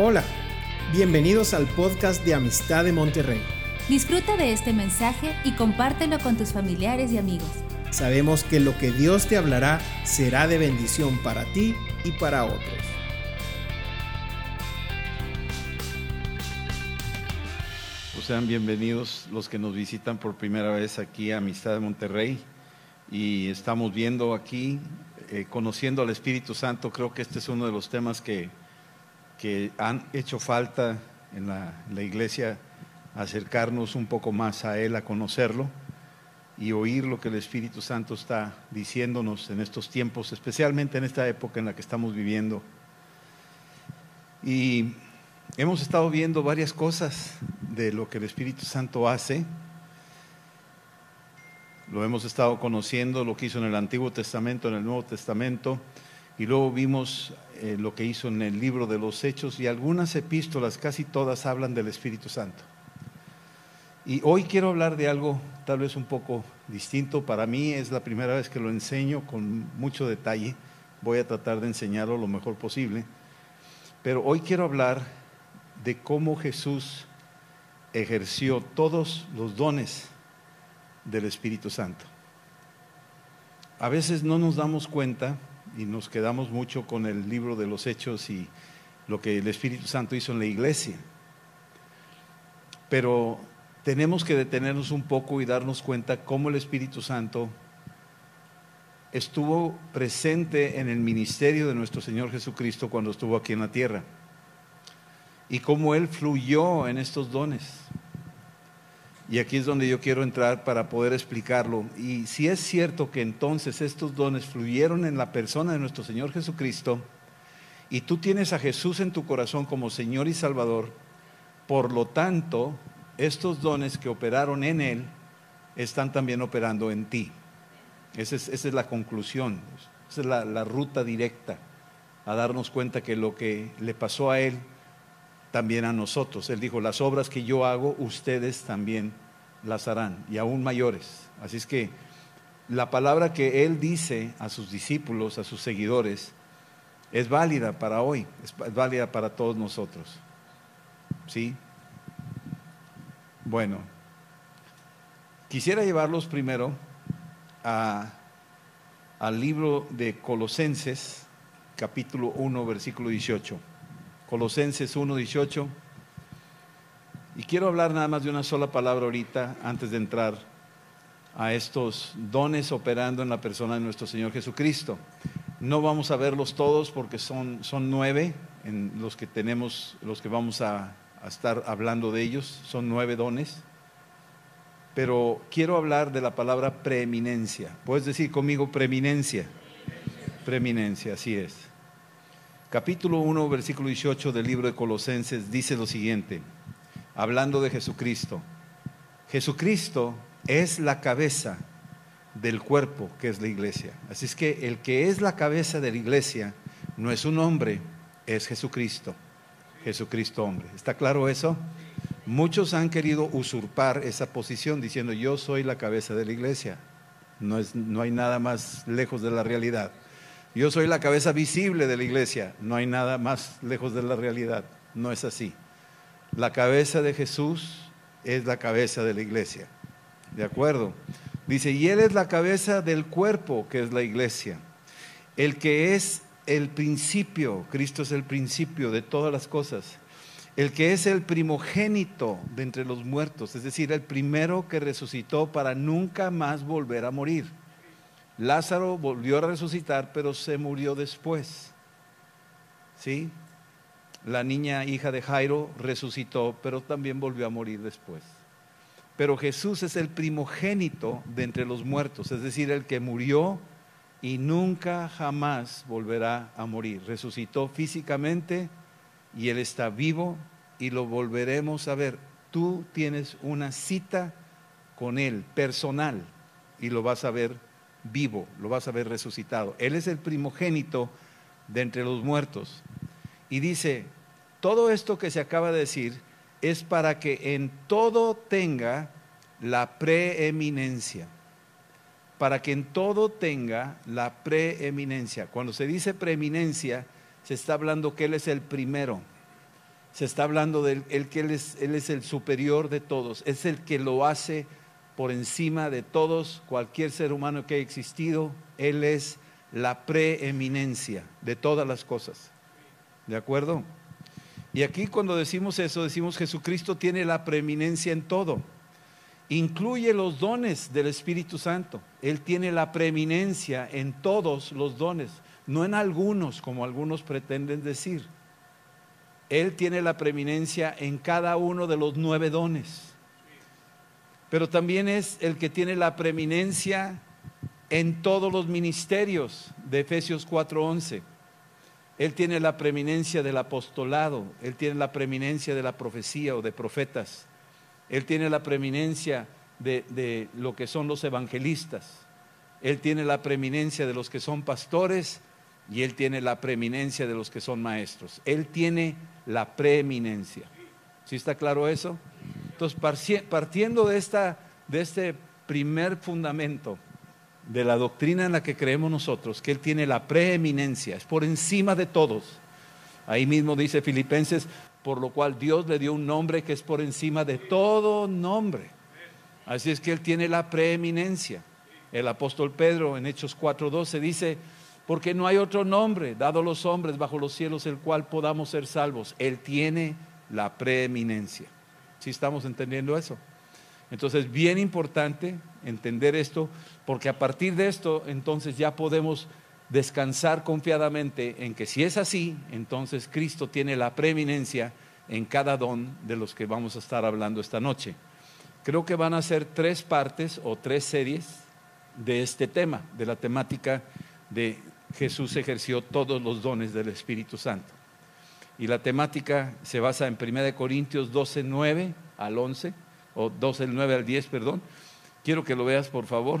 Hola, bienvenidos al podcast de Amistad de Monterrey. Disfruta de este mensaje y compártelo con tus familiares y amigos. Sabemos que lo que Dios te hablará será de bendición para ti y para otros. Pues sean bienvenidos los que nos visitan por primera vez aquí a Amistad de Monterrey y estamos viendo aquí, eh, conociendo al Espíritu Santo, creo que este es uno de los temas que que han hecho falta en la, iglesia acercarnos un poco más a Él, a conocerlo y oír lo que el Espíritu Santo está diciéndonos en estos tiempos, especialmente en esta época en la que estamos viviendo. Y hemos estado viendo varias cosas de lo que el Espíritu Santo hace. Lo hemos estado conociendo, lo que hizo en el Antiguo Testamento, en el Nuevo Testamento, y luego vimos eh, lo que hizo en el libro de los Hechos y algunas epístolas, casi todas hablan del Espíritu Santo. Y hoy quiero hablar de algo tal vez un poco distinto. Para mí es la primera vez que lo enseño con mucho detalle. Voy a tratar de enseñarlo lo mejor posible. Pero hoy quiero hablar de cómo Jesús ejerció todos los dones del Espíritu Santo. A veces no nos damos cuenta y nos quedamos mucho con el libro de los hechos y lo que el Espíritu Santo hizo en la iglesia. Pero tenemos que detenernos un poco y darnos cuenta cómo el Espíritu Santo estuvo presente en el ministerio de nuestro Señor Jesucristo cuando estuvo aquí en la tierra y cómo Él fluyó en estos dones. Y aquí es donde yo quiero entrar para poder explicarlo. Y si es cierto que entonces estos dones fluyeron en la persona de nuestro Señor Jesucristo, y tú tienes a Jesús en tu corazón como Señor y Salvador, por lo tanto, estos dones que operaron en Él están también operando en ti. Esa es, la conclusión, esa es la, la ruta directa a darnos cuenta que lo que le pasó a Él también a nosotros. Él dijo, las obras que yo hago, ustedes también las harán, y aún mayores. Así es que la palabra que Él dice a sus discípulos, a sus seguidores, es válida para hoy, es válida para todos nosotros. ¿Sí? Bueno, quisiera llevarlos primero a, al libro de Colosenses, capítulo 1, versículo 18. Colosenses 1.18. Y quiero hablar nada más de una sola palabra ahorita antes de entrar a estos dones operando en la persona de nuestro Señor Jesucristo. No vamos a verlos todos porque son, son nueve en los que tenemos, los que vamos a, a estar hablando de ellos, son nueve dones. Pero quiero hablar de la palabra preeminencia. ¿Puedes decir conmigo preeminencia? Preeminencia, así es capítulo 1, versículo 18 del libro de Colosenses dice lo siguiente, hablando de Jesucristo. Jesucristo es la cabeza del cuerpo que es la iglesia. Así es que el que es la cabeza de la iglesia no es un hombre, es Jesucristo. Jesucristo hombre. ¿Está claro eso? Muchos han querido usurpar esa posición diciendo yo soy la cabeza de la iglesia. No, es, no hay nada más lejos de la realidad. Yo soy la cabeza visible de la iglesia. No hay nada más lejos de la realidad. No es así. La cabeza de Jesús es la cabeza de la iglesia. ¿De acuerdo? Dice, y Él es la cabeza del cuerpo que es la iglesia. El que es el principio, Cristo es el principio de todas las cosas. El que es el primogénito de entre los muertos, es decir, el primero que resucitó para nunca más volver a morir. Lázaro volvió a resucitar, pero se murió después. ¿Sí? La niña hija de Jairo resucitó, pero también volvió a morir después. Pero Jesús es el primogénito de entre los muertos, es decir, el que murió y nunca jamás volverá a morir. Resucitó físicamente y Él está vivo y lo volveremos a ver. Tú tienes una cita con Él personal y lo vas a ver vivo, lo vas a ver resucitado. Él es el primogénito de entre los muertos. Y dice, todo esto que se acaba de decir es para que en todo tenga la preeminencia. Para que en todo tenga la preeminencia. Cuando se dice preeminencia, se está hablando que Él es el primero. se está hablando de él, que él es, él es el superior de todos, es el que lo hace por encima de todos, cualquier ser humano que haya existido, Él es la preeminencia de todas las cosas. ¿De acuerdo? Y aquí cuando decimos eso, decimos Jesucristo tiene la preeminencia en todo. Incluye los dones del Espíritu Santo. Él tiene la preeminencia en todos los dones, no en algunos, como algunos pretenden decir. Él tiene la preeminencia en cada uno de los nueve dones. Pero también es el que tiene la preeminencia en todos los ministerios de Efesios 4:11. Él tiene la preeminencia del apostolado, Él tiene la preeminencia de la profecía o de profetas, Él tiene la preeminencia de, lo que son los evangelistas, Él tiene la preeminencia de los que son pastores y Él tiene la preeminencia de los que son maestros. Él tiene la preeminencia. ¿Sí está claro eso? Entonces, partiendo de, esta, de este primer fundamento, de la doctrina en la que creemos nosotros, que Él tiene la preeminencia, es por encima de todos. Ahí mismo dice Filipenses, por lo cual Dios le dio un nombre que es por encima de todo nombre. Así es que Él tiene la preeminencia. El apóstol Pedro en Hechos 4:12 dice, porque no hay otro nombre dado a los hombres bajo los cielos el cual podamos ser salvos. Él tiene la preeminencia. ¿Sí estamos entendiendo eso? Entonces, bien importante entender esto, porque a partir de esto, entonces ya podemos descansar confiadamente en que si es así, entonces Cristo tiene la preeminencia en cada don de los que vamos a estar hablando esta noche. Creo que van a ser tres partes o tres series de este tema, de la temática de Jesús ejerció todos los dones del Espíritu Santo. Y la temática se basa en 1 Corintios 12, 9 al 11 o 12 del 9 al 10, perdón. Quiero que lo veas, por favor.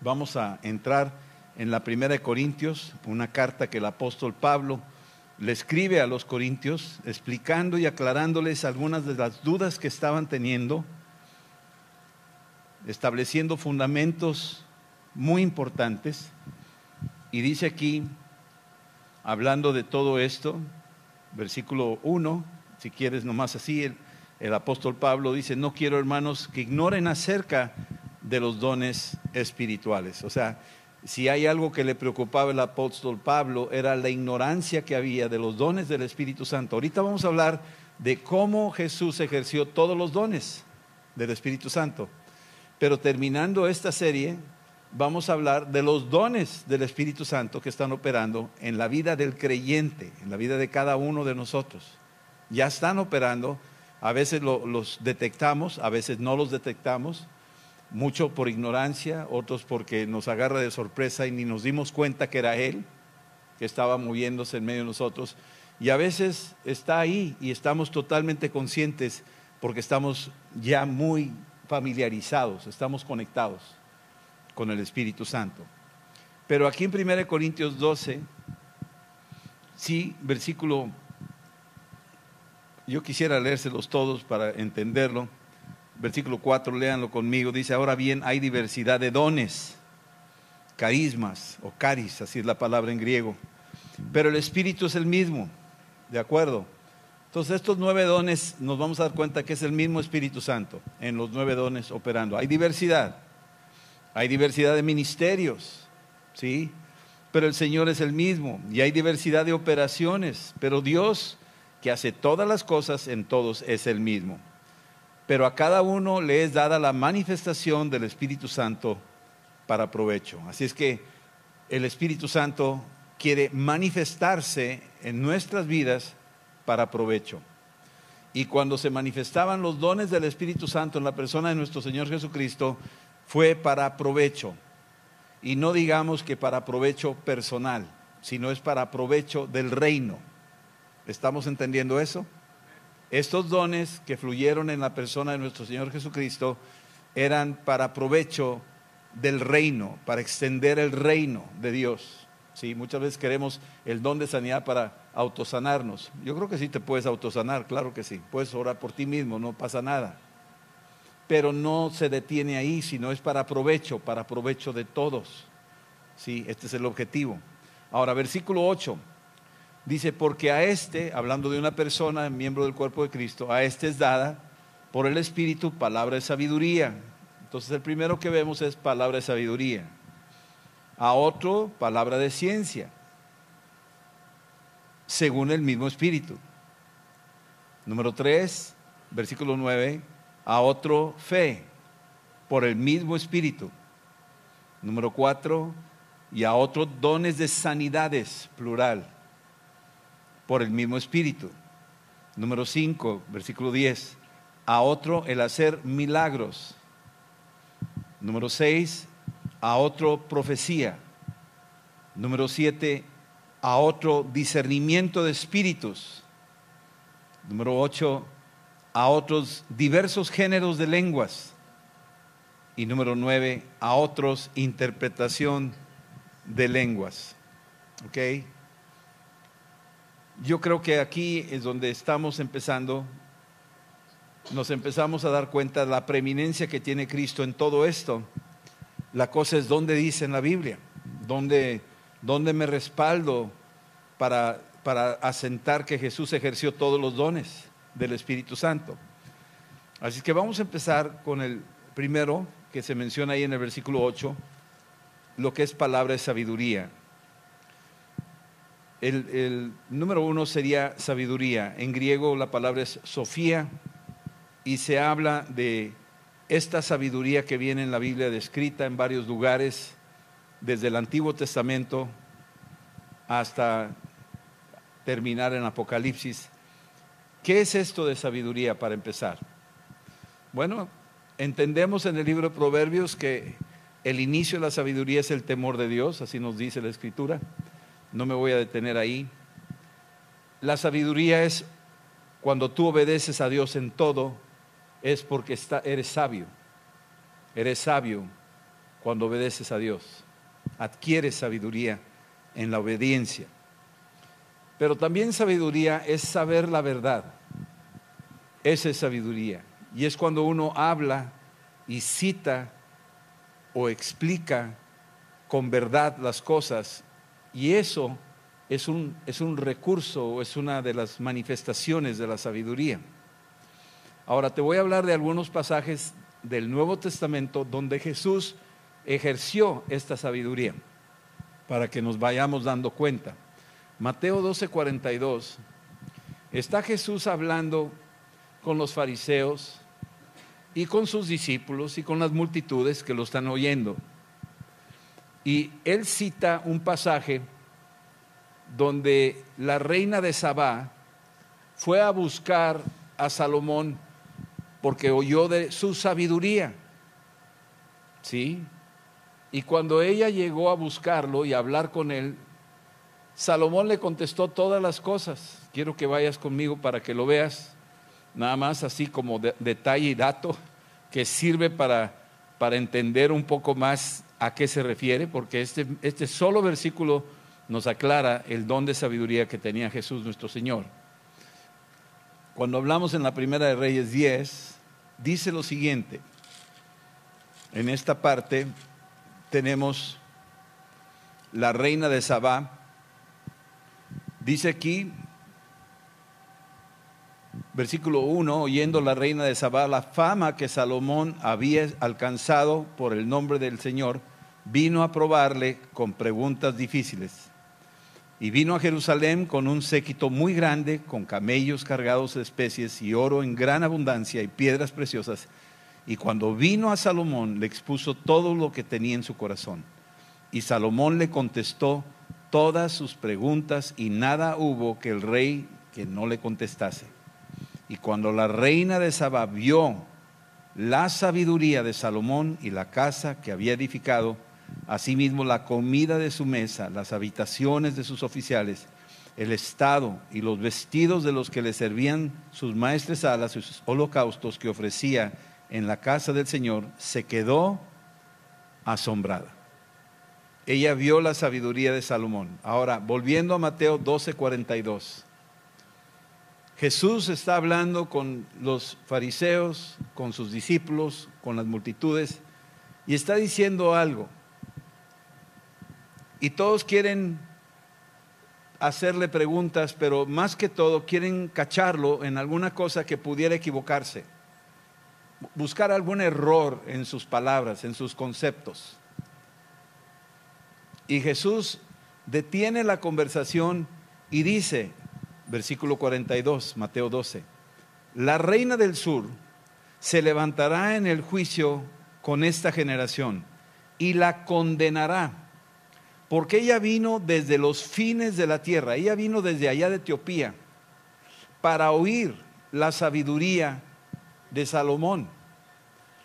Vamos a entrar en la primera de Corintios, una carta que el apóstol Pablo le escribe a los corintios, explicando y aclarándoles algunas de las dudas que estaban teniendo, estableciendo fundamentos muy importantes. Y dice aquí, hablando de todo esto, versículo 1, si quieres nomás así, el, el apóstol Pablo dice, no quiero hermanos que ignoren acerca de los dones espirituales. O sea, si hay algo que le preocupaba al apóstol Pablo era la ignorancia que había de los dones del Espíritu Santo. Ahorita vamos a hablar de cómo Jesús ejerció todos los dones del Espíritu Santo. Pero terminando esta serie, vamos a hablar de los dones del Espíritu Santo que están operando en la vida del creyente, en la vida de cada uno de nosotros. Ya están operando a veces los detectamos, a veces no los detectamos, mucho por ignorancia, otros porque nos agarra de sorpresa y ni nos dimos cuenta que era Él, que estaba moviéndose en medio de nosotros. Y a veces está ahí y estamos totalmente conscientes porque estamos ya muy familiarizados, estamos conectados con el Espíritu Santo. Pero aquí en 1 Corintios 12, sí, versículo yo quisiera leérselos todos para entenderlo. Versículo 4, léanlo conmigo. Dice, ahora bien, hay diversidad de dones, carismas o caris, así es la palabra en griego. Pero el Espíritu es el mismo, ¿de acuerdo? Entonces estos nueve dones nos vamos a dar cuenta que es el mismo Espíritu Santo en los nueve dones operando. Hay diversidad, hay diversidad de ministerios, ¿sí? Pero el Señor es el mismo y hay diversidad de operaciones, pero Dios que hace todas las cosas en todos es el mismo. Pero a cada uno le es dada la manifestación del Espíritu Santo para provecho. Así es que el Espíritu Santo quiere manifestarse en nuestras vidas para provecho. Y cuando se manifestaban los dones del Espíritu Santo en la persona de nuestro Señor Jesucristo, fue para provecho. Y no digamos que para provecho personal, sino es para provecho del reino. ¿Estamos entendiendo eso? Estos dones que fluyeron en la persona de nuestro Señor Jesucristo eran para provecho del reino, para extender el reino de Dios. Sí, muchas veces queremos el don de sanidad para autosanarnos. Yo creo que sí te puedes autosanar, claro que sí. Puedes orar por ti mismo, no pasa nada. Pero no se detiene ahí, sino es para provecho, para provecho de todos. Sí, este es el objetivo. Ahora, versículo 8. Dice, porque a este, hablando de una persona, miembro del cuerpo de Cristo, a este es dada por el Espíritu palabra de sabiduría. Entonces el primero que vemos es palabra de sabiduría. A otro, palabra de ciencia, según el mismo Espíritu. Número tres, versículo 9, a otro fe, por el mismo Espíritu. Número cuatro, y a otros dones de sanidades, plural, por el mismo Espíritu. Número 5, versículo 10, a otro el hacer milagros. Número 6, a otro profecía. Número 7, a otro discernimiento de espíritus. Número 8, a otros diversos géneros de lenguas. Y número 9, a otros interpretación de lenguas. ¿Ok? Yo creo que aquí es donde estamos empezando, nos empezamos a dar cuenta de la preeminencia que tiene Cristo en todo esto. La cosa es dónde dice en la Biblia, dónde, dónde me respaldo para, para asentar que Jesús ejerció todos los dones del Espíritu Santo. Así que vamos a empezar con el primero que se menciona ahí en el versículo 8 lo que es palabra de sabiduría. El, número uno sería sabiduría. En griego la palabra es sofía y se habla de esta sabiduría que viene en la Biblia descrita en varios lugares, desde el Antiguo Testamento hasta terminar en Apocalipsis. ¿Qué es esto de sabiduría para empezar? Bueno, entendemos en el libro de Proverbios que el inicio de la sabiduría es el temor de Dios, así nos dice la escritura. No me voy a detener ahí. La sabiduría es cuando tú obedeces a Dios en todo, es porque eres sabio. Eres sabio cuando obedeces a Dios. Adquieres sabiduría en la obediencia. Pero también sabiduría es saber la verdad. Esa es sabiduría. Y es cuando uno habla y cita o explica con verdad las cosas y eso es un, es un recurso, es una de las manifestaciones de la sabiduría. Ahora te voy a hablar de algunos pasajes del Nuevo Testamento donde Jesús ejerció esta sabiduría para que nos vayamos dando cuenta. Mateo 12:42, está Jesús hablando con los fariseos, y con sus discípulos y con las multitudes que lo están oyendo. Y él cita un pasaje donde la reina de Sabá fue a buscar a Salomón porque oyó de su sabiduría. ¿Sí? Y cuando ella llegó a buscarlo y a hablar con él, Salomón le contestó todas las cosas. Quiero que vayas conmigo para que lo veas nada más así como detalle y dato que sirve para, para entender un poco más a qué se refiere, porque este, este solo versículo nos aclara el don de sabiduría que tenía Jesús nuestro Señor. Cuando hablamos en la primera de Reyes 10, dice lo siguiente, en esta parte tenemos la reina de Sabá, dice aquí, versículo 1, oyendo la reina de Sabá la fama que Salomón había alcanzado por el nombre del Señor, vino a probarle con preguntas difíciles. Y vino a Jerusalén con un séquito muy grande, con camellos cargados de especies y oro en gran abundancia y piedras preciosas. Y cuando vino a Salomón le expuso todo lo que tenía en su corazón. Y Salomón le contestó todas sus preguntas y nada hubo que el rey que no le contestase. Y cuando la reina de Saba vio la sabiduría de Salomón y la casa que había edificado, asimismo la comida de su mesa, las habitaciones de sus oficiales, el estado y los vestidos de los que le servían sus maestres alas y sus holocaustos que ofrecía en la casa del Señor, se quedó asombrada. Ella vio la sabiduría de Salomón. Ahora, volviendo a Mateo 12:42. Jesús está hablando con los fariseos, con sus discípulos, con las multitudes, y está diciendo algo. Y todos quieren hacerle preguntas, pero más que todo quieren cacharlo en alguna cosa que pudiera equivocarse. Buscar algún error en sus palabras, en sus conceptos. Y Jesús detiene la conversación y dice, versículo 42, Mateo 12, la reina del sur se levantará en el juicio con esta generación y la condenará, porque ella vino desde los fines de la tierra, ella vino desde allá de Etiopía para oír la sabiduría de Salomón.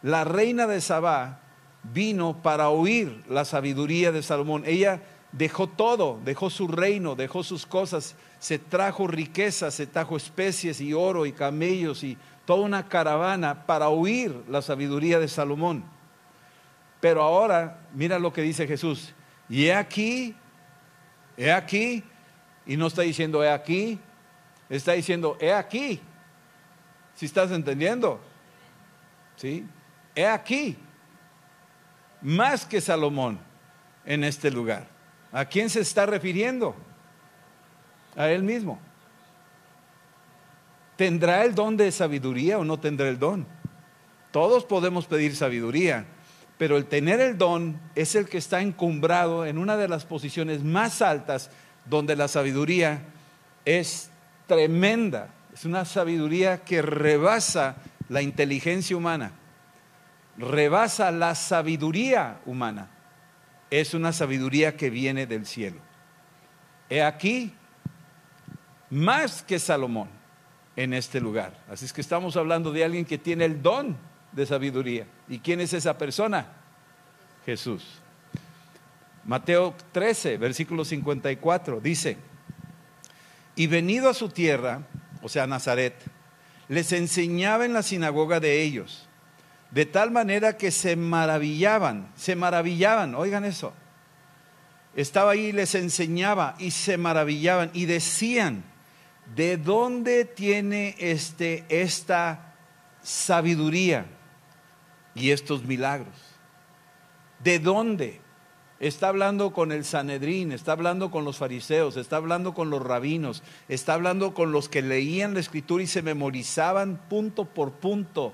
La reina de Sabá vino para oír la sabiduría de Salomón. Ella dejó todo, dejó su reino, dejó sus cosas, se trajo riquezas, se trajo especies y oro y camellos y toda una caravana para oír la sabiduría de Salomón. Pero ahora, mira lo que dice Jesús. Y he aquí, he aquí, y no está diciendo he aquí, está diciendo he aquí. Si estás entendiendo? ¿Sí? He aquí, más que Salomón en este lugar. ¿A quién se está refiriendo? A él mismo. ¿Tendrá el don de sabiduría o no tendrá el don? Todos podemos pedir sabiduría, pero el tener el don es el que está encumbrado en una de las posiciones más altas donde la sabiduría es tremenda. Es una sabiduría que rebasa la inteligencia humana, rebasa la sabiduría humana. Es una sabiduría que viene del cielo. He aquí, más que Salomón en este lugar. Así es que estamos hablando de alguien que tiene el don de sabiduría. ¿Y quién es esa persona? Jesús. Mateo 13, versículo 54, dice, y venido a su tierra, o sea, Nazaret, les enseñaba en la sinagoga de ellos, de tal manera que se maravillaban, se maravillaban, oigan eso, estaba ahí y les enseñaba y se maravillaban y decían, ¿de dónde tiene este, esta sabiduría y estos milagros? ¿De dónde? Está hablando con el Sanedrín, está hablando con los fariseos, está hablando con los rabinos, está hablando con los que leían la escritura y se memorizaban punto por punto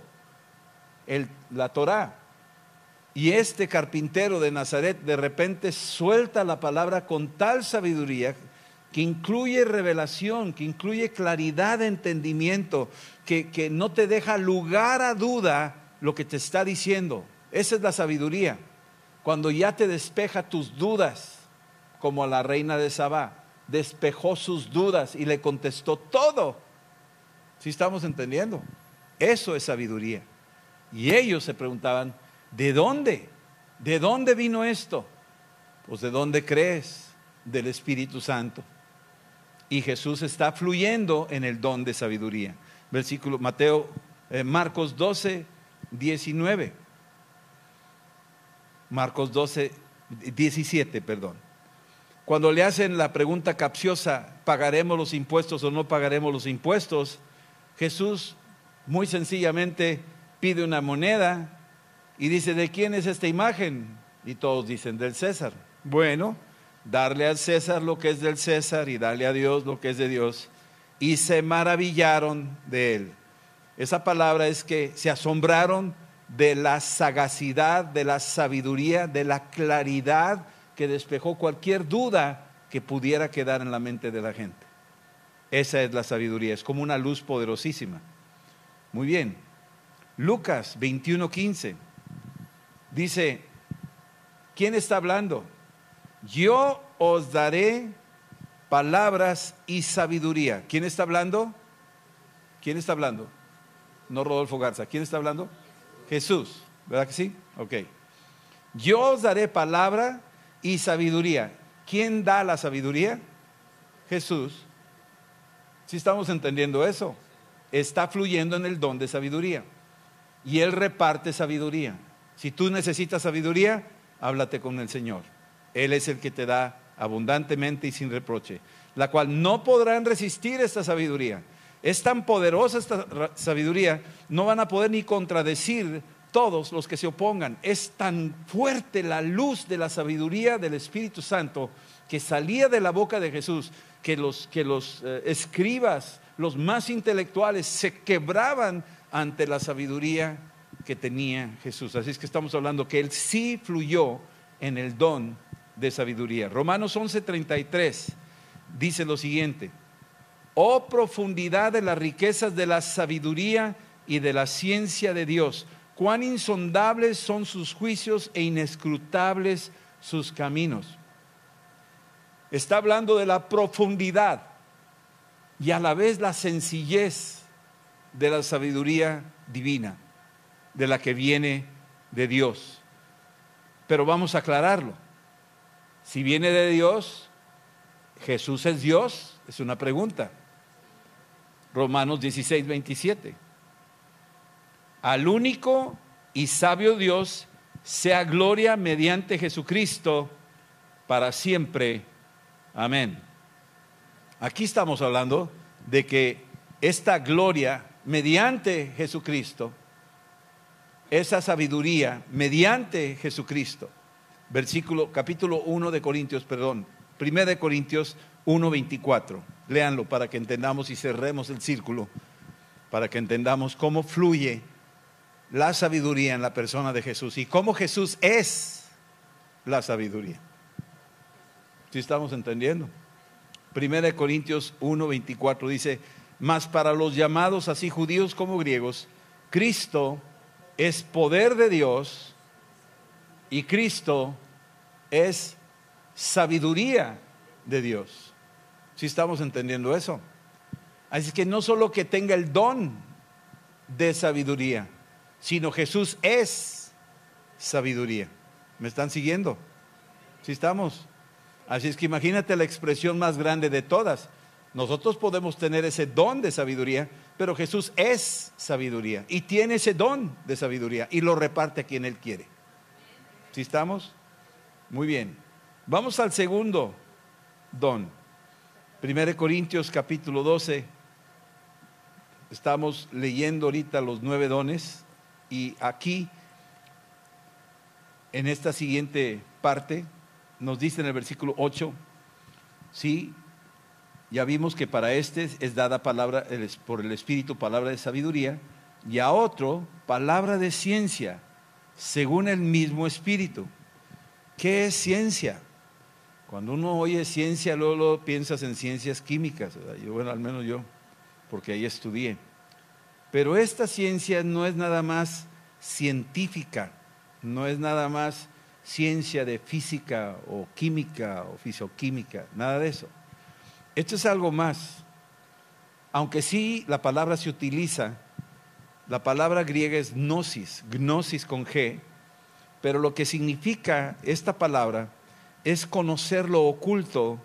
el, la Torá. Y este carpintero de Nazaret de repente suelta la palabra con tal sabiduría que incluye revelación, que incluye claridad de entendimiento, que, que no te deja lugar a duda lo que te está diciendo. Esa es la sabiduría cuando ya te despeja tus dudas, como la reina de Sabá, despejó sus dudas y le contestó todo. Si estamos entendiendo? Eso es sabiduría. Y ellos se preguntaban, ¿de dónde? ¿De dónde vino esto? Pues de dónde crees? Del Espíritu Santo. Y Jesús está fluyendo en el don de sabiduría. Versículo Mateo, eh, Marcos 12, 19. Marcos 12, 17, perdón. Cuando le hacen la pregunta capciosa, ¿pagaremos los impuestos o no pagaremos los impuestos? Jesús muy sencillamente pide una moneda y dice, ¿de quién es esta imagen? Y todos dicen, del César. Bueno, darle al César lo que es del César y darle a Dios lo que es de Dios. Y se maravillaron de él. Esa palabra es que se asombraron de la sagacidad, de la sabiduría, de la claridad que despejó cualquier duda que pudiera quedar en la mente de la gente. Esa es la sabiduría, es como una luz poderosísima. Muy bien. Lucas 21:15 dice, ¿quién está hablando? Yo os daré palabras y sabiduría. ¿Quién está hablando? ¿Quién está hablando? No Rodolfo Garza. ¿Quién está hablando? Jesús, ¿verdad que sí? Ok. Yo os daré palabra y sabiduría. ¿Quién da la sabiduría? Jesús. Si estamos entendiendo eso, está fluyendo en el don de sabiduría. Y Él reparte sabiduría. Si tú necesitas sabiduría, háblate con el Señor. Él es el que te da abundantemente y sin reproche, la cual no podrán resistir esta sabiduría es tan poderosa esta sabiduría, no van a poder ni contradecir todos los que se opongan. Es tan fuerte la luz de la sabiduría del Espíritu Santo que salía de la boca de Jesús, que los, que los eh, escribas, los más intelectuales, se quebraban ante la sabiduría que tenía Jesús. Así es que estamos hablando que Él sí fluyó en el don de sabiduría. Romanos 11:33 dice lo siguiente, oh profundidad de las riquezas de la sabiduría y de la ciencia de Dios, cuán insondables son sus juicios e inescrutables sus caminos. Está hablando de la profundidad y a la vez la sencillez de la sabiduría divina, de la que viene de Dios. Pero vamos a aclararlo. Si viene de Dios, Jesús es Dios, es una pregunta. Romanos 16, 27. Al único y sabio Dios sea gloria mediante Jesucristo para siempre. Amén. Aquí estamos hablando de que esta gloria mediante Jesucristo, esa sabiduría mediante Jesucristo, versículo capítulo 1 de Corintios, perdón, 1 de Corintios 1:24. Léanlo para que entendamos y cerremos el círculo, para que entendamos cómo fluye la sabiduría en la persona de Jesús y cómo Jesús es la sabiduría. ¿Sí estamos entendiendo? 1 Corintios 1:24 dice, mas para los llamados así judíos como griegos, Cristo es poder de Dios y Cristo es sabiduría de Dios. Si estamos entendiendo eso? Así que no solo que tenga el don de sabiduría, sino Jesús es sabiduría. ¿Me están siguiendo? Si estamos? Así es que imagínate la expresión más grande de todas. Nosotros podemos tener ese don de sabiduría, pero Jesús es sabiduría y tiene ese don de sabiduría y lo reparte a quien Él quiere. ¿Sí estamos? Muy bien. Vamos al segundo don. 1 Corintios capítulo 12. Estamos leyendo ahorita los nueve dones y aquí, en esta siguiente parte, nos dice en el versículo 8, sí, ya vimos que para este es dada palabra por el Espíritu, palabra de sabiduría, y a otro palabra de ciencia, según el mismo Espíritu. ¿Qué es ciencia? Cuando uno oye ciencia, luego, piensas en ciencias químicas, yo, bueno, al menos yo, porque ahí estudié. Pero esta ciencia no es nada más científica, no es nada más ciencia de física o química o fisioquímica, nada de eso. Esto es algo más. Aunque sí la palabra se utiliza, la palabra griega es gnosis, gnosis con G, pero lo que significa esta palabra es conocer lo oculto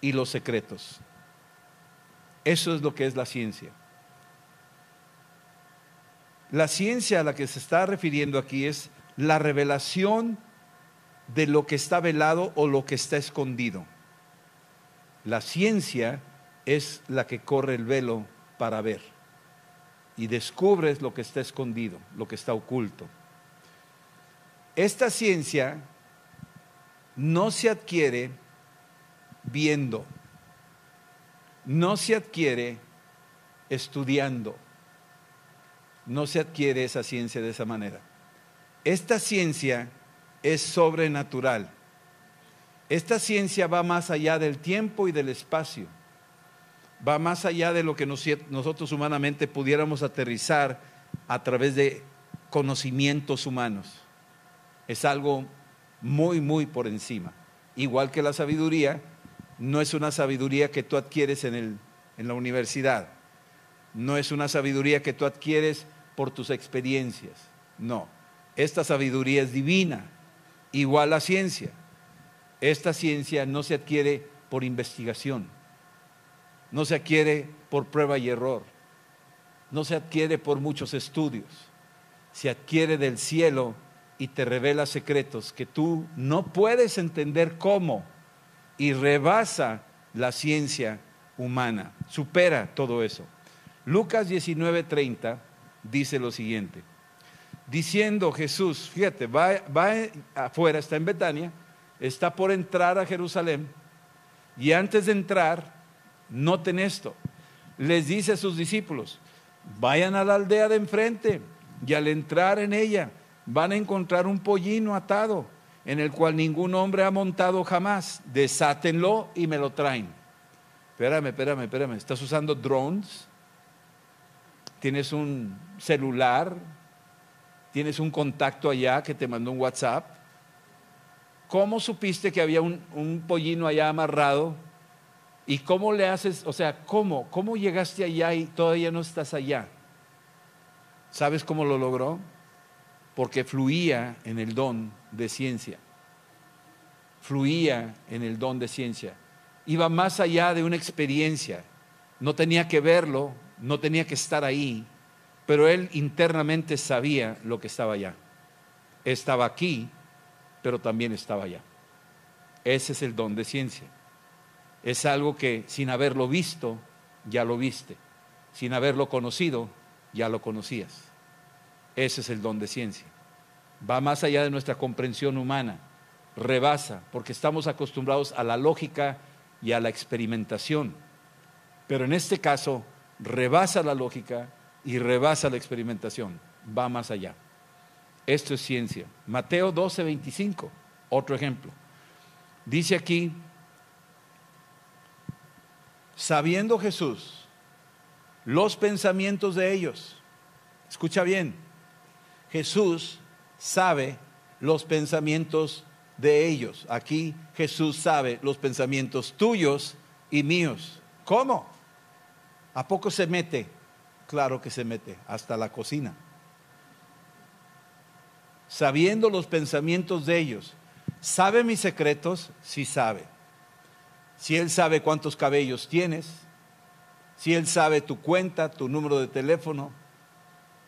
y los secretos. Eso es lo que es la ciencia. La ciencia a la que se está refiriendo aquí es la revelación de lo que está velado o lo que está escondido. La ciencia es la que corre el velo para ver y descubres lo que está escondido, lo que está oculto. Esta ciencia no se adquiere viendo, no se adquiere estudiando, no se adquiere esa ciencia de esa manera. Esta ciencia es sobrenatural. Esta ciencia va más allá del tiempo y del espacio. Va más allá de lo que nosotros humanamente pudiéramos aterrizar a través de conocimientos humanos. Es algo muy, muy por encima. Igual que la sabiduría, no es una sabiduría que tú adquieres en, la universidad. No es una sabiduría que tú adquieres por tus experiencias. No. Esta sabiduría es divina igual la ciencia. Esta ciencia no se adquiere por investigación, no se adquiere por prueba y error, no se adquiere por muchos estudios, se adquiere del cielo y te revela secretos que tú no puedes entender cómo y rebasa la ciencia humana, supera todo eso. Lucas 19:30 dice lo siguiente. Diciendo Jesús, fíjate, va, afuera, está en Betania, está por entrar a Jerusalén, y antes de entrar, Noten esto. Les dice a sus discípulos, vayan a la aldea de enfrente y al entrar en ella van a encontrar un pollino atado en el cual ningún hombre ha montado jamás. Desátenlo y me lo traen. Espérame, espérame, espérame. ¿Estás usando drones? ¿Tienes un celular? ¿Tienes un contacto allá que te mandó un WhatsApp? ¿Cómo supiste que había un, pollino allá amarrado? ¿Y cómo le haces? O sea, ¿cómo? ¿Cómo llegaste allá y todavía no estás allá? ¿Sabes cómo lo logró? Porque fluía en el don de ciencia. Fluía en el don de ciencia. Iba más allá de una experiencia. No tenía que verlo, no tenía que estar ahí, pero él internamente sabía lo que estaba allá. Estaba aquí, pero también estaba allá. Ese es el don de ciencia. Es algo que sin haberlo visto, ya lo viste. Sin haberlo conocido, ya lo conocías. Ese es el don de ciencia. Va más allá de nuestra comprensión humana. Rebasa, porque estamos acostumbrados a la lógica y a la experimentación. Pero en este caso, rebasa la lógica y rebasa la experimentación. Va más allá. Esto es ciencia. Mateo 12, 25, otro ejemplo. Dice aquí, sabiendo Jesús los pensamientos de ellos, escucha bien, Jesús sabe los pensamientos de ellos. Aquí Jesús sabe los pensamientos tuyos y míos. ¿Cómo? ¿A poco se mete? Claro que se mete, hasta la cocina sabiendo los pensamientos de ellos. ¿Sabe mis secretos? Sí sabe. Si Él sabe cuántos cabellos tienes, si Él sabe tu cuenta, tu número de teléfono,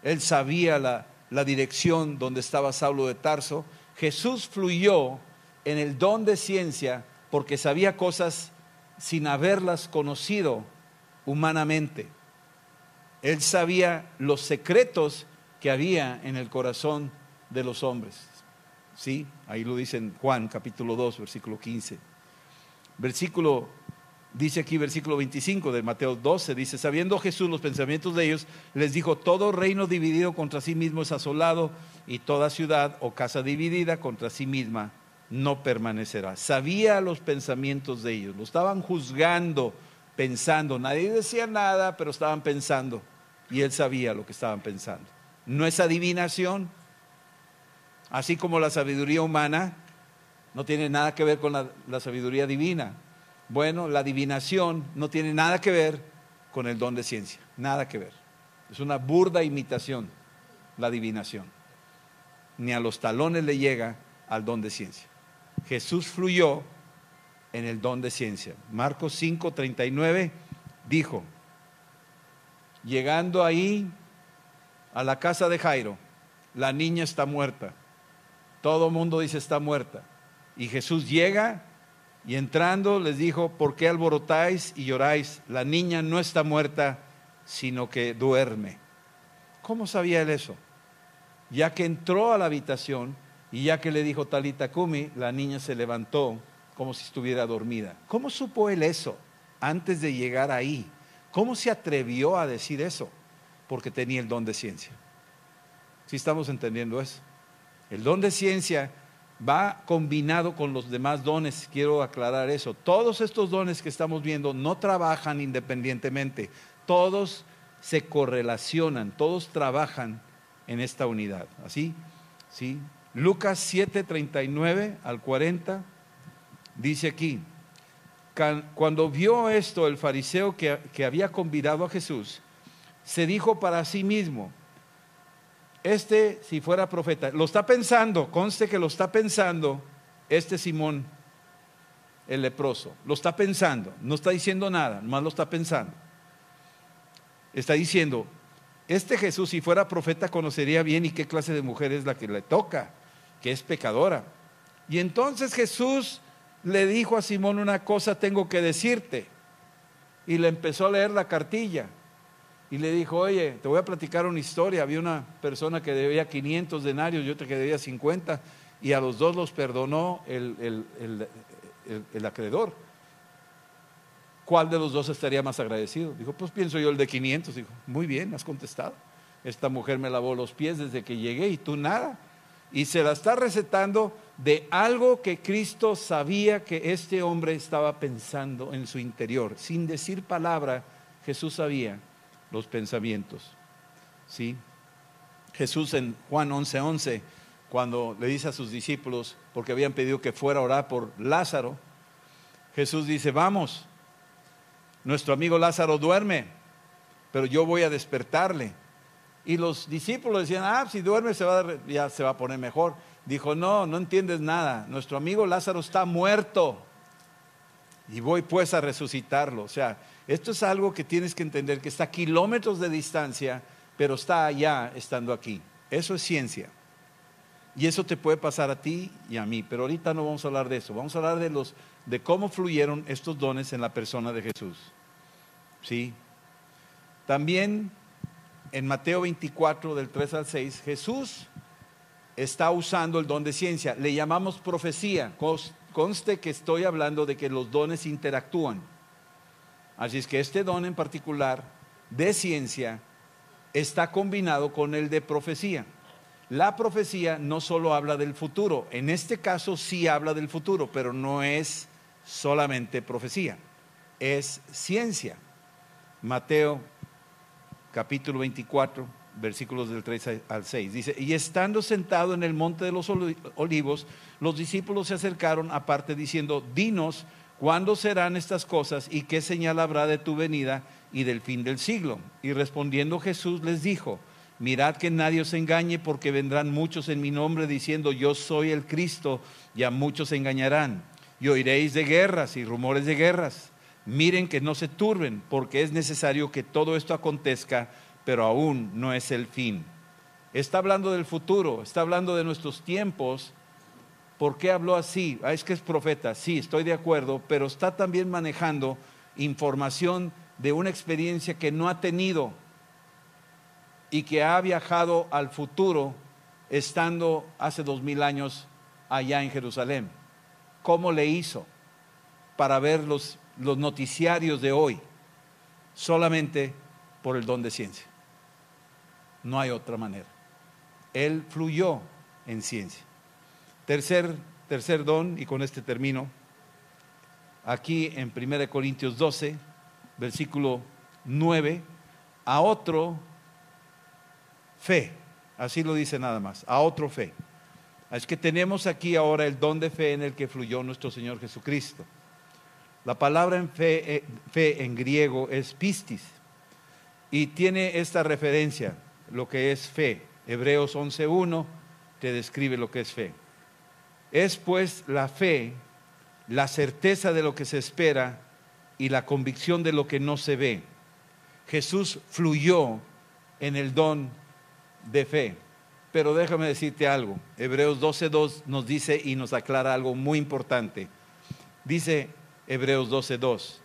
Él sabía la, dirección donde estaba Saulo de Tarso, Jesús fluyó en el don de ciencia porque sabía cosas sin haberlas conocido humanamente. Él sabía los secretos que había en el corazón de los hombres. ¿Sí? Ahí lo dice en Juan capítulo 2, versículo 15. Versículo, dice aquí versículo 25 de Mateo 12, dice, sabiendo Jesús los pensamientos de ellos, les dijo, todo reino dividido contra sí mismo es asolado y toda ciudad o casa dividida contra sí misma no permanecerá. Sabía los pensamientos de ellos, lo estaban juzgando, pensando. Nadie decía nada, pero estaban pensando y él sabía lo que estaban pensando. No es adivinación, Así como la sabiduría humana no tiene nada que ver con la, sabiduría divina. Bueno, la adivinación no tiene nada que ver con el don de ciencia, nada que ver. Es una burda imitación la adivinación. Ni a los talones le llega al don de ciencia. Jesús fluyó en el don de ciencia. Marcos 5, 39 dijo, llegando ahí a la casa de Jairo, la niña está muerta. Todo mundo dice está muerta. Y Jesús llega y entrando les dijo, ¿por qué alborotáis y lloráis? La niña no está muerta, sino que duerme. ¿Cómo sabía él eso? Ya que entró a la habitación y ya que le dijo Talita Kumi, la niña se levantó como si estuviera dormida. ¿Cómo supo él eso antes de llegar ahí? ¿Cómo se atrevió a decir eso? Porque tenía el don de ciencia. Si estamos entendiendo eso? El don de ciencia va combinado con los demás dones, quiero aclarar eso. Todos estos dones que estamos viendo no trabajan independientemente, todos se correlacionan, todos trabajan en esta unidad. ¿Así? ¿Sí? Lucas 7, 39 al 40 dice aquí, cuando vio esto el fariseo que, que había convidado a Jesús, se dijo para sí mismo, este si fuera profeta, lo está pensando, conste que lo está pensando este Simón, el leproso, lo está pensando, no está diciendo nada, nomás lo está pensando. Está diciendo, este Jesús si fuera profeta conocería bien y qué clase de mujer es la que le toca, que es pecadora. Y entonces Jesús le dijo a Simón una cosa tengo que decirte. Y le empezó a leer la cartilla y le dijo, oye, te voy a platicar una historia. Había una persona que debía 500 denarios y otra que debía 50 y a los dos los perdonó el, el, acreedor. ¿cuál de los dos estaría más agradecido? Dijo, pues pienso yo el de 500. Dijo, muy bien, has contestado. Esta mujer me lavó los pies desde que llegué y tú nada. Y se la está recetando de algo que Cristo sabía que este hombre estaba pensando en su interior. Sin decir palabra, Jesús sabía los pensamientos. ¿Sí? Jesús en Juan 11:11, 11, cuando le dice a sus discípulos, porque habían pedido que fuera a orar por Lázaro, Jesús dice, vamos, nuestro amigo Lázaro duerme, pero yo voy a despertarle. Y los discípulos decían, ah, si duerme se va ya se va a poner mejor. Dijo, no, no entiendes nada, nuestro amigo Lázaro está muerto y voy pues a resucitarlo. O sea, esto es algo que tienes que entender, que está a kilómetros de distancia, pero está allá estando aquí. Eso es ciencia. Y eso te puede pasar a ti y a mí, pero ahorita no vamos a hablar de eso. Vamos a hablar de los de cómo fluyeron estos dones en la persona de Jesús. ¿Sí? También en Mateo 24 del 3 al 6, Jesús está usando el don de ciencia. Le llamamos profecía. Conste que estoy hablando de que los dones interactúan. Así es que este don en particular de ciencia está combinado con el de profecía. La profecía no solo habla del futuro, en este caso sí habla del futuro, pero no es solamente profecía, es ciencia. Mateo capítulo 24, versículos del 3 al 6. Dice, y estando sentado en el monte de los olivos, los discípulos se acercaron aparte diciendo, dinos cuándo serán estas cosas y qué señal habrá de tu venida y del fin del siglo. Y respondiendo Jesús les dijo, mirad que nadie os engañe porque vendrán muchos en mi nombre diciendo, yo soy el Cristo, y a muchos engañarán. Y oiréis de guerras y rumores de guerras. Miren que no se turben, porque es necesario que todo esto acontezca, pero aún no es el fin. Está hablando del futuro, está hablando de nuestros tiempos. ¿Por qué habló así? Ah, es que es profeta, sí, estoy de acuerdo, pero está también manejando información de una experiencia que no ha tenido y que ha viajado al futuro estando hace dos mil años allá en Jerusalén. ¿Cómo le hizo para ver los los noticiarios de hoy solamente por el don de ciencia. No hay otra manera. Él fluyó en ciencia. Tercer, tercer don, y con este termino, aquí en 1 Corintios 12, versículo 9, a otro fe, así lo dice nada más, a otro fe. Es que tenemos aquí ahora el don de fe en el que fluyó nuestro Señor Jesucristo. La palabra en fe, eh, fe en griego es pistis y tiene esta referencia, lo que es fe. Hebreos 11.1 te describe lo que es fe. Es pues la fe, la certeza de lo que se espera y la convicción de lo que no se ve. Jesús fluyó en el don de fe. Pero déjame decirte algo. Hebreos 12.2 nos dice y nos aclara algo muy importante. Dice, Hebreos 12:2.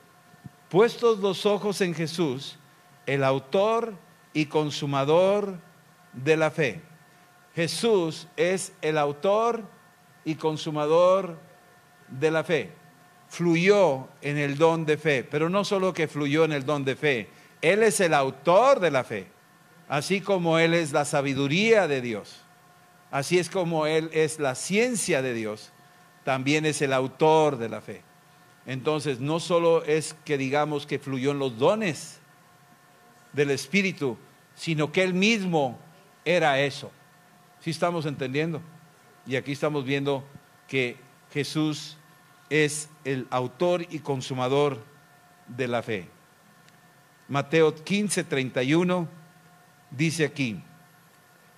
Puestos los ojos en Jesús, el autor y consumador de la fe. Jesús es el autor y consumador de la fe. Fluyó en el don de fe, pero no solo que fluyó en el don de fe, Él es el autor de la fe, así como Él es la sabiduría de Dios, así es como Él es la ciencia de Dios, también es el autor de la fe. Entonces, no solo es que digamos que fluyó en los dones del Espíritu, sino que Él mismo era eso. ¿Sí estamos entendiendo? Y aquí estamos viendo que Jesús es el autor y consumador de la fe. Mateo 15, 31 dice aquí,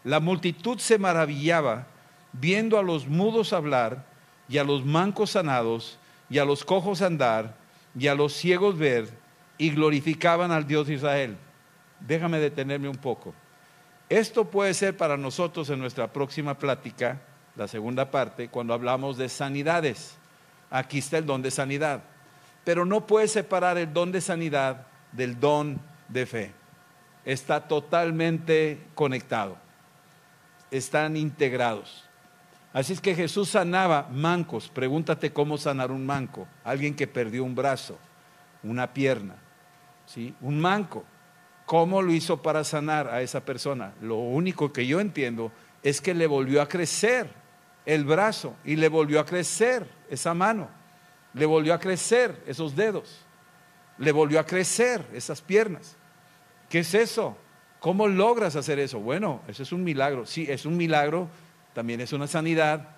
la multitud se maravillaba viendo a los mudos hablar y a los mancos sanados y a los cojos andar y a los ciegos ver y glorificaban al Dios de Israel. Déjame detenerme un poco. Esto puede ser para nosotros en nuestra próxima plática, la segunda parte, cuando hablamos de sanidades. Aquí está el don de sanidad. Pero no puede separar el don de sanidad del don de fe. Está totalmente conectado. Están integrados. Así es que Jesús sanaba mancos. Pregúntate cómo sanar un manco. Alguien que perdió un brazo, una pierna, ¿sí? un manco. ¿Cómo lo hizo para sanar a esa persona? Lo único que yo entiendo es que le volvió a crecer el brazo y le volvió a crecer esa mano, le volvió a crecer esos dedos, le volvió a crecer esas piernas. ¿Qué es eso? ¿Cómo logras hacer eso? Bueno, eso es un milagro. Sí, es un milagro, también es una sanidad,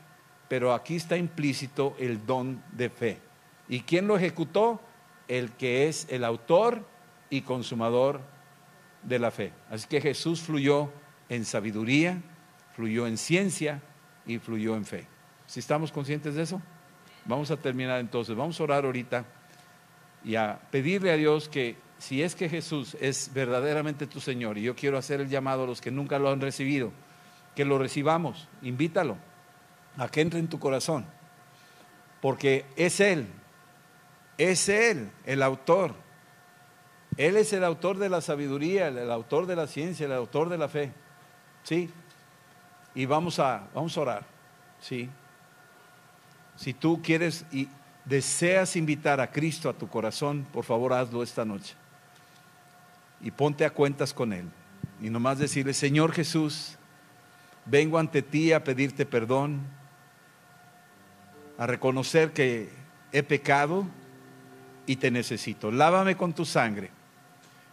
pero aquí está implícito el don de fe. ¿Y quién lo ejecutó? El que es el autor y consumador de la fe. Así que Jesús fluyó en sabiduría, fluyó en ciencia y fluyó en fe. ¿Si estamos conscientes de eso? Vamos a terminar entonces. Vamos a orar ahorita y a pedirle a Dios que si es que Jesús es verdaderamente tu Señor, y yo quiero hacer el llamado a los que nunca lo han recibido, que lo recibamos, invítalo a que entre en tu corazón, porque es Él, es Él el autor. Él es el autor de la sabiduría, el autor de la ciencia, el autor de la fe. ¿Sí? Y vamos a, vamos a orar. ¿Sí? Si tú quieres y deseas invitar a Cristo a tu corazón, por favor hazlo esta noche. Y ponte a cuentas con Él. Y nomás decirle, Señor Jesús, vengo ante ti a pedirte perdón a reconocer que he pecado y te necesito. Lávame con tu sangre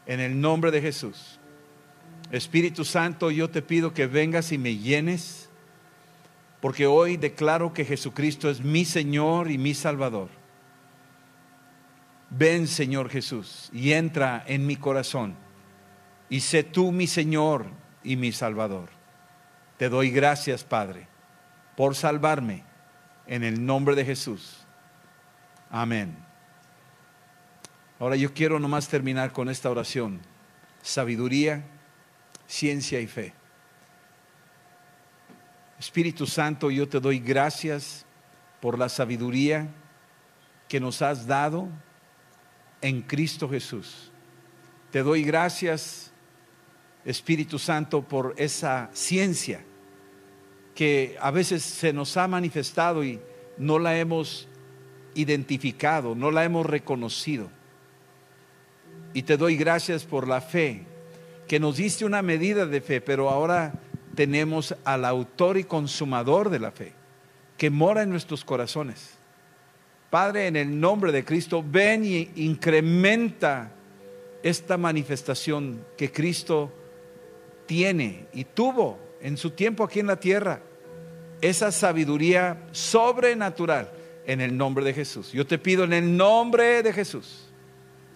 en el nombre de Jesús. Espíritu Santo, yo te pido que vengas y me llenes, porque hoy declaro que Jesucristo es mi Señor y mi Salvador. Ven, Señor Jesús, y entra en mi corazón, y sé tú mi Señor y mi Salvador. Te doy gracias, Padre, por salvarme en el nombre de Jesús. Amén. Ahora yo quiero nomás terminar con esta oración. Sabiduría, ciencia y fe. Espíritu Santo, yo te doy gracias por la sabiduría que nos has dado en Cristo Jesús. Te doy gracias, Espíritu Santo, por esa ciencia que a veces se nos ha manifestado y no la hemos identificado, no la hemos reconocido. Y te doy gracias por la fe, que nos diste una medida de fe, pero ahora tenemos al autor y consumador de la fe, que mora en nuestros corazones. Padre, en el nombre de Cristo, ven y incrementa esta manifestación que Cristo tiene y tuvo en su tiempo aquí en la tierra esa sabiduría sobrenatural en el nombre de Jesús. Yo te pido en el nombre de Jesús,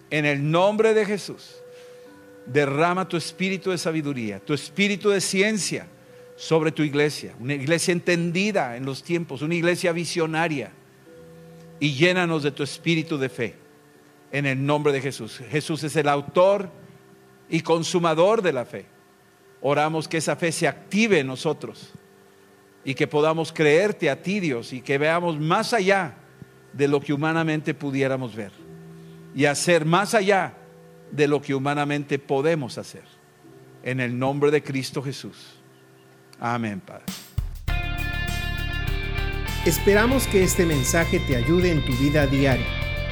en el nombre de Jesús, derrama tu espíritu de sabiduría, tu espíritu de ciencia sobre tu iglesia, una iglesia entendida en los tiempos, una iglesia visionaria, y llénanos de tu espíritu de fe en el nombre de Jesús. Jesús es el autor y consumador de la fe. Oramos que esa fe se active en nosotros y que podamos creerte a ti, Dios, y que veamos más allá de lo que humanamente pudiéramos ver y hacer más allá de lo que humanamente podemos hacer. En el nombre de Cristo Jesús. Amén, Padre. Esperamos que este mensaje te ayude en tu vida diaria.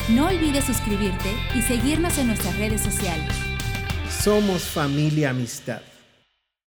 No olvides suscribirte y seguirnos en nuestras redes sociales. Somos familia amistad.